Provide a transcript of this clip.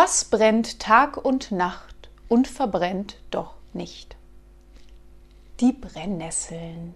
Was brennt Tag und Nacht und verbrennt doch nicht? Die Brennnesseln.